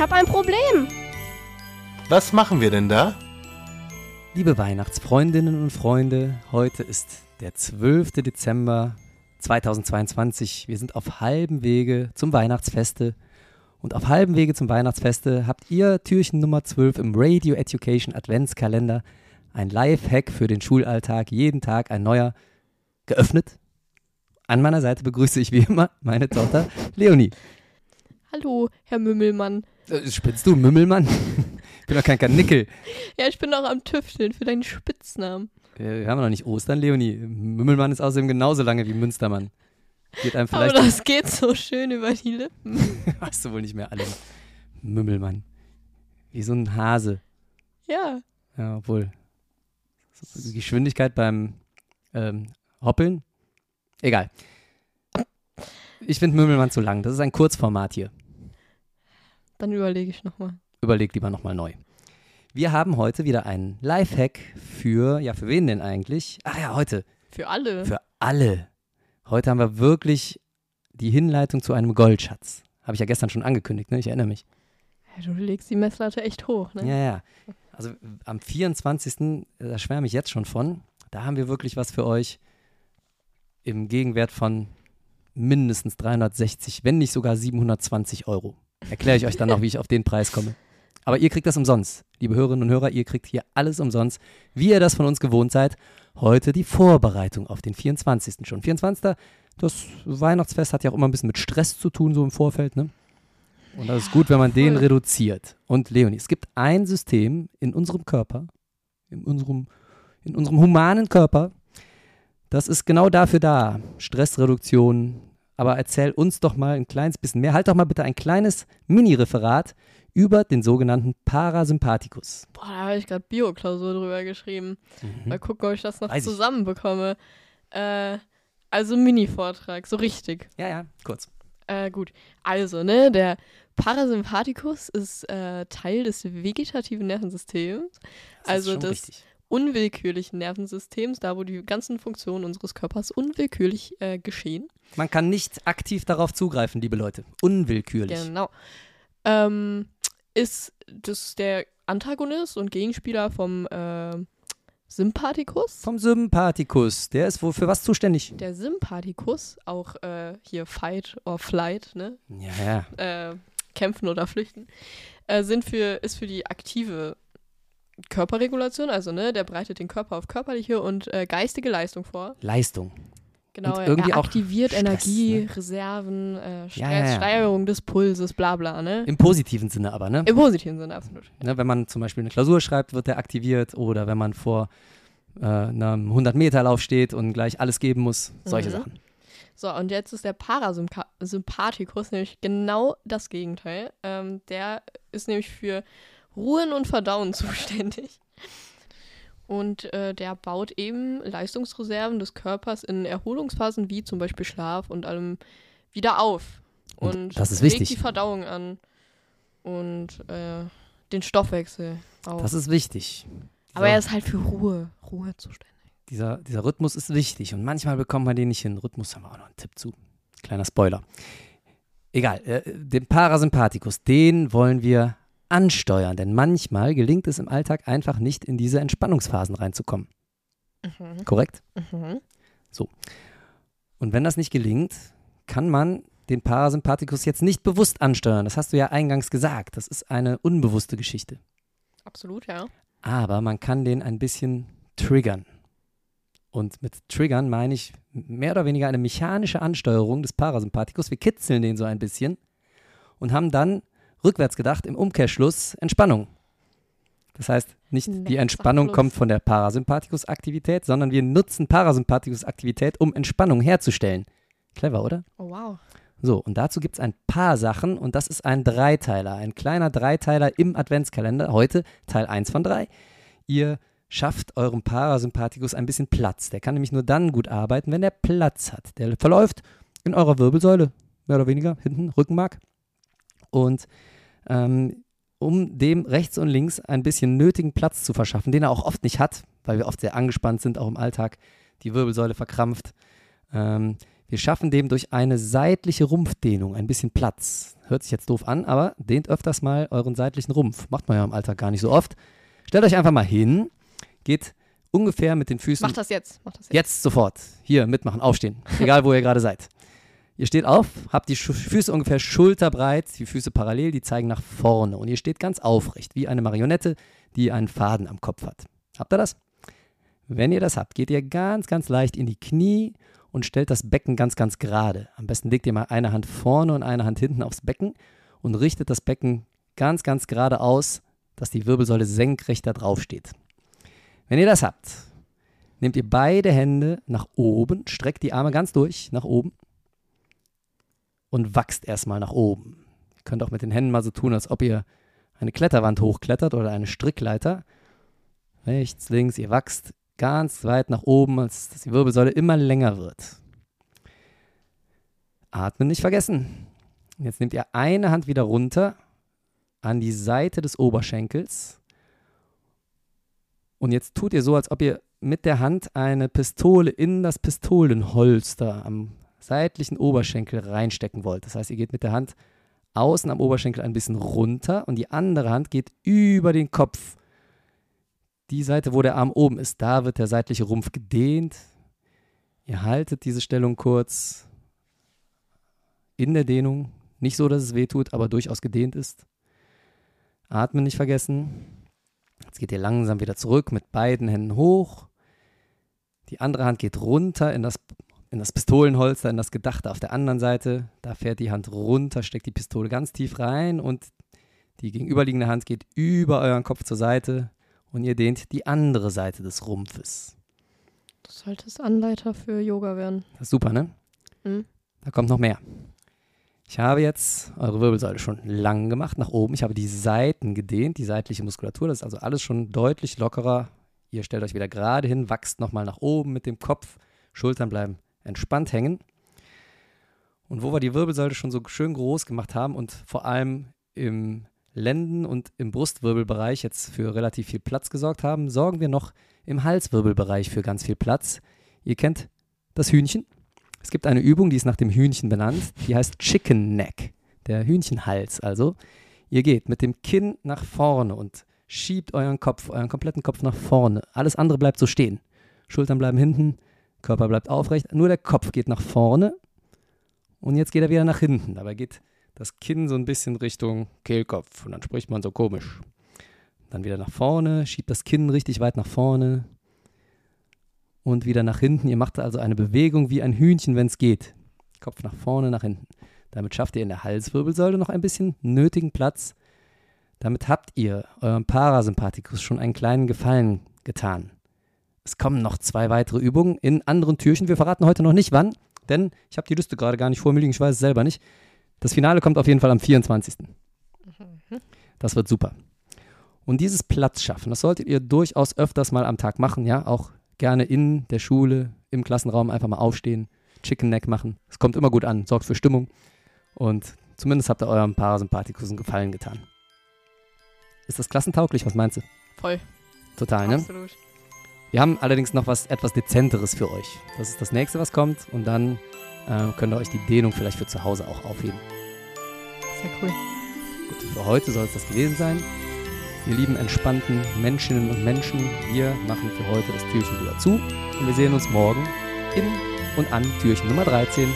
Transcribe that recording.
Ich habe ein Problem. Was machen wir denn da? Liebe Weihnachtsfreundinnen und Freunde, heute ist der 12. Dezember 2022. Wir sind auf halbem Wege zum Weihnachtsfeste. Und auf halbem Wege zum Weihnachtsfeste habt ihr Türchen Nummer 12 im Radio Education Adventskalender. Ein Live-Hack für den Schulalltag. Jeden Tag ein neuer geöffnet. An meiner Seite begrüße ich wie immer meine Tochter Leonie. Hallo, Herr Mümmelmann. Äh, spinnst du, Mümmelmann? ich bin doch kein Karnickel. Ja, ich bin noch am Tüfteln für deinen Spitznamen. Wir haben noch nicht Ostern, Leonie. Mümmelmann ist außerdem genauso lange wie Münstermann. Geht einem Aber vielleicht. das geht so schön über die Lippen. Hast du wohl nicht mehr alle. Mümmelmann. Wie so ein Hase. Ja. Ja, obwohl. Die Geschwindigkeit beim ähm, Hoppeln. Egal. Ich finde Mümmelmann zu lang. Das ist ein Kurzformat hier. Dann überlege ich nochmal. Überleg lieber nochmal neu. Wir haben heute wieder einen Lifehack für, ja, für wen denn eigentlich? Ach ja, heute. Für alle. Für alle. Heute haben wir wirklich die Hinleitung zu einem Goldschatz. Habe ich ja gestern schon angekündigt, ne? Ich erinnere mich. Ja, du legst die Messlatte echt hoch, ne? Ja, ja. Also am 24., da schwärme ich jetzt schon von, da haben wir wirklich was für euch im Gegenwert von mindestens 360, wenn nicht sogar 720 Euro. Erkläre ich euch dann noch, wie ich auf den Preis komme. Aber ihr kriegt das umsonst. Liebe Hörerinnen und Hörer, ihr kriegt hier alles umsonst, wie ihr das von uns gewohnt seid. Heute die Vorbereitung auf den 24. schon. 24. Das Weihnachtsfest hat ja auch immer ein bisschen mit Stress zu tun, so im Vorfeld, ne? Und das ist gut, wenn man den reduziert. Und Leonie, es gibt ein System in unserem Körper, in unserem, in unserem humanen Körper, das ist genau dafür da. Stressreduktion. Aber erzähl uns doch mal ein kleines bisschen mehr. Halt doch mal bitte ein kleines Mini-Referat über den sogenannten Parasympathikus. Boah, da habe ich gerade Bio-Klausur drüber geschrieben. Mal gucken, ob ich das noch Weiß zusammenbekomme. Äh, also Mini-Vortrag, so richtig. Ja, ja, kurz. Äh, gut. Also, ne, der Parasympathikus ist äh, Teil des vegetativen Nervensystems. Das Also das- richtig. Unwillkürlichen Nervensystems, da wo die ganzen Funktionen unseres Körpers unwillkürlich äh, geschehen. Man kann nicht aktiv darauf zugreifen, liebe Leute. Unwillkürlich. Genau. Ähm, ist das der Antagonist und Gegenspieler vom äh, Sympathikus? Vom Sympathikus. Der ist wohl für was zuständig? Der Sympathikus, auch äh, hier Fight or Flight, ne? Ja, ja. Äh, kämpfen oder flüchten, äh, sind für, ist für die aktive Körperregulation, also ne, der bereitet den Körper auf körperliche und äh, geistige Leistung vor. Leistung. Genau, Und irgendwie er auch aktiviert Stress, Energie, ne? Reserven, äh, Stress, Ja, ja, ja. Steigerung des Pulses, bla bla, ne? Im positiven Sinne aber, ne? Im positiven Sinne, absolut. ne? Wenn man zum Beispiel eine Klausur schreibt, wird der aktiviert. Oder wenn man vor äh, einem 100-Meter-Lauf steht und gleich alles geben muss. Solche Mhm. Sachen. So, und jetzt ist der Parasympathikus nämlich genau das Gegenteil. Ähm, der ist nämlich für Ruhen und Verdauen zuständig. Und äh, der baut eben Leistungsreserven des Körpers in Erholungsphasen wie zum Beispiel Schlaf und allem wieder auf. Und Und, das ist wichtig. die Verdauung an und äh, den Stoffwechsel auch. Das ist wichtig. Aber So. er ist halt für Ruhe, Ruhe zuständig. dieser, dieser Rhythmus ist wichtig und manchmal bekommt man den nicht hin. Rhythmus haben wir auch noch einen Tipp zu. Kleiner Spoiler. Egal, äh, den Parasympathikus, den wollen wir ansteuern, denn manchmal gelingt es im Alltag einfach nicht, in diese Entspannungsphasen reinzukommen. Mhm. Korrekt? Mhm. Und wenn das nicht gelingt, kann man den Parasympathikus jetzt nicht bewusst ansteuern. Das hast du ja eingangs gesagt. Das ist eine unbewusste Geschichte. Absolut, ja. aber man kann den ein bisschen triggern. Und mit triggern meine ich mehr oder weniger eine mechanische Ansteuerung des Parasympathikus. Wir kitzeln den so ein bisschen und haben dann rückwärts gedacht im Umkehrschluss Entspannung. Das heißt, nicht die Entspannung kommt von der Parasympathikus-Aktivität, sondern wir nutzen Parasympathikus-Aktivität, um Entspannung herzustellen. Clever, oder? Oh, wow. So, und dazu gibt es ein paar Sachen und das ist ein Dreiteiler, ein kleiner Dreiteiler im Adventskalender. Heute Teil 1 von 3. Ihr schafft eurem Parasympathikus ein bisschen Platz. Der kann nämlich nur dann gut arbeiten, wenn der Platz hat. Der verläuft in eurer Wirbelsäule, mehr oder weniger, hinten, Rückenmark. Und ähm, um dem rechts und links ein bisschen nötigen Platz zu verschaffen, den er auch oft nicht hat, weil wir oft sehr angespannt sind, auch im Alltag, die Wirbelsäule verkrampft, ähm, Wir schaffen dem durch eine seitliche Rumpfdehnung ein bisschen Platz. Hört sich jetzt doof an, aber dehnt öfters mal euren seitlichen Rumpf. Macht man ja im Alltag gar nicht so oft. Stellt euch einfach mal hin, geht ungefähr mit den Füßen. Mach das jetzt. Mach das jetzt. Jetzt sofort. Hier mitmachen, aufstehen. Egal, wo ihr gerade seid. Ihr steht auf, habt die Füße ungefähr schulterbreit, die Füße parallel, die zeigen nach vorne. Und ihr steht ganz aufrecht, wie eine Marionette, die einen Faden am Kopf hat. Habt ihr das? Wenn ihr das habt, geht ihr ganz, ganz leicht in die Knie und stellt das Becken ganz, ganz gerade. Am besten legt ihr mal eine Hand vorne und eine Hand hinten aufs Becken und richtet das Becken ganz, ganz gerade aus, dass die Wirbelsäule senkrecht da drauf steht. Wenn ihr das habt, nehmt ihr beide Hände nach oben, streckt die Arme ganz durch nach oben und wachst erstmal nach oben. Ihr könnt auch mit den Händen mal so tun, als ob ihr eine Kletterwand hochklettert oder eine Strickleiter. Rechts, links, ihr wachst ganz weit nach oben, als dass die Wirbelsäule immer länger wird. Atmen nicht vergessen. Jetzt nehmt ihr eine Hand wieder runter an die Seite des Oberschenkels. Und jetzt tut ihr so, als ob ihr mit der Hand eine Pistole in das Pistolenholster am seitlichen Oberschenkel reinstecken wollt. Das heißt, ihr geht mit der Hand außen am Oberschenkel ein bisschen runter und die andere Hand geht über den Kopf. Die Seite, wo der Arm oben ist, da wird der seitliche Rumpf gedehnt. Ihr haltet diese Stellung kurz in der Dehnung. Nicht so, dass es weh tut, aber durchaus gedehnt ist. Atmen nicht vergessen. Jetzt geht ihr langsam wieder zurück mit beiden Händen hoch. Die andere Hand geht runter in das, in das Pistolenholster, in das Gedachte auf der anderen Seite. Da fährt die Hand runter, steckt die Pistole ganz tief rein und die gegenüberliegende Hand geht über euren Kopf zur Seite und ihr dehnt die andere Seite des Rumpfes. Du solltest Anleiter für Yoga werden. Das ist super, ne? Mhm. Da kommt noch mehr. Ich habe jetzt eure Wirbelsäule schon lang gemacht nach oben. Ich habe die Seiten gedehnt, die seitliche Muskulatur. Das ist also alles schon deutlich lockerer. Ihr stellt euch wieder gerade hin, wachst nochmal nach oben mit dem Kopf. Schultern bleiben entspannt hängen. Und wo wir die Wirbelsäule schon so schön groß gemacht haben und vor allem im Lenden- und im Brustwirbelbereich jetzt für relativ viel Platz gesorgt haben, sorgen wir noch im Halswirbelbereich für ganz viel Platz. Ihr kennt das Hühnchen. Es gibt eine Übung, die ist nach dem Hühnchen benannt. Die heißt Chicken Neck, der Hühnchenhals. Also, ihr geht mit dem Kinn nach vorne und schiebt euren Kopf, euren kompletten Kopf nach vorne. Alles andere bleibt so stehen. Schultern bleiben hinten, Körper bleibt aufrecht. Nur der Kopf geht nach vorne und jetzt geht er wieder nach hinten. Dabei geht das Kinn so ein bisschen Richtung Kehlkopf und dann spricht man so komisch. Dann wieder nach vorne, schiebt das Kinn richtig weit nach vorne und wieder nach hinten. Ihr macht also eine Bewegung wie ein Hühnchen, wenn es geht. Kopf nach vorne, nach hinten. Damit schafft ihr in der Halswirbelsäule noch ein bisschen nötigen Platz. Damit habt ihr eurem Parasympathikus schon einen kleinen Gefallen getan. Es kommen noch zwei weitere Übungen in anderen Türchen. Wir verraten heute noch nicht wann, denn ich habe die Liste gerade gar nicht vor mir liegen, ich weiß es selber nicht. Das Finale kommt auf jeden Fall am 24. Das wird super. Und dieses Platz schaffen, das solltet ihr durchaus öfters mal am Tag machen, ja, auch gerne in der Schule, im Klassenraum einfach mal aufstehen, Chicken Neck machen. Es kommt immer gut an, sorgt für Stimmung und zumindest habt ihr eurem Parasympathikus einen Gefallen getan. Ist das klassentauglich? Was meinst du? Voll. Total, ne? Absolut. Wir haben allerdings noch was etwas Dezenteres für euch. Das ist das nächste, was kommt und dann äh, könnt ihr euch die Dehnung vielleicht für zu Hause auch aufheben. Sehr cool. Gut, für heute soll es das gewesen sein. Ihr lieben entspannten Menschinnen und Menschen, wir machen für heute das Türchen wieder zu und wir sehen uns morgen in und an Türchen Nummer 13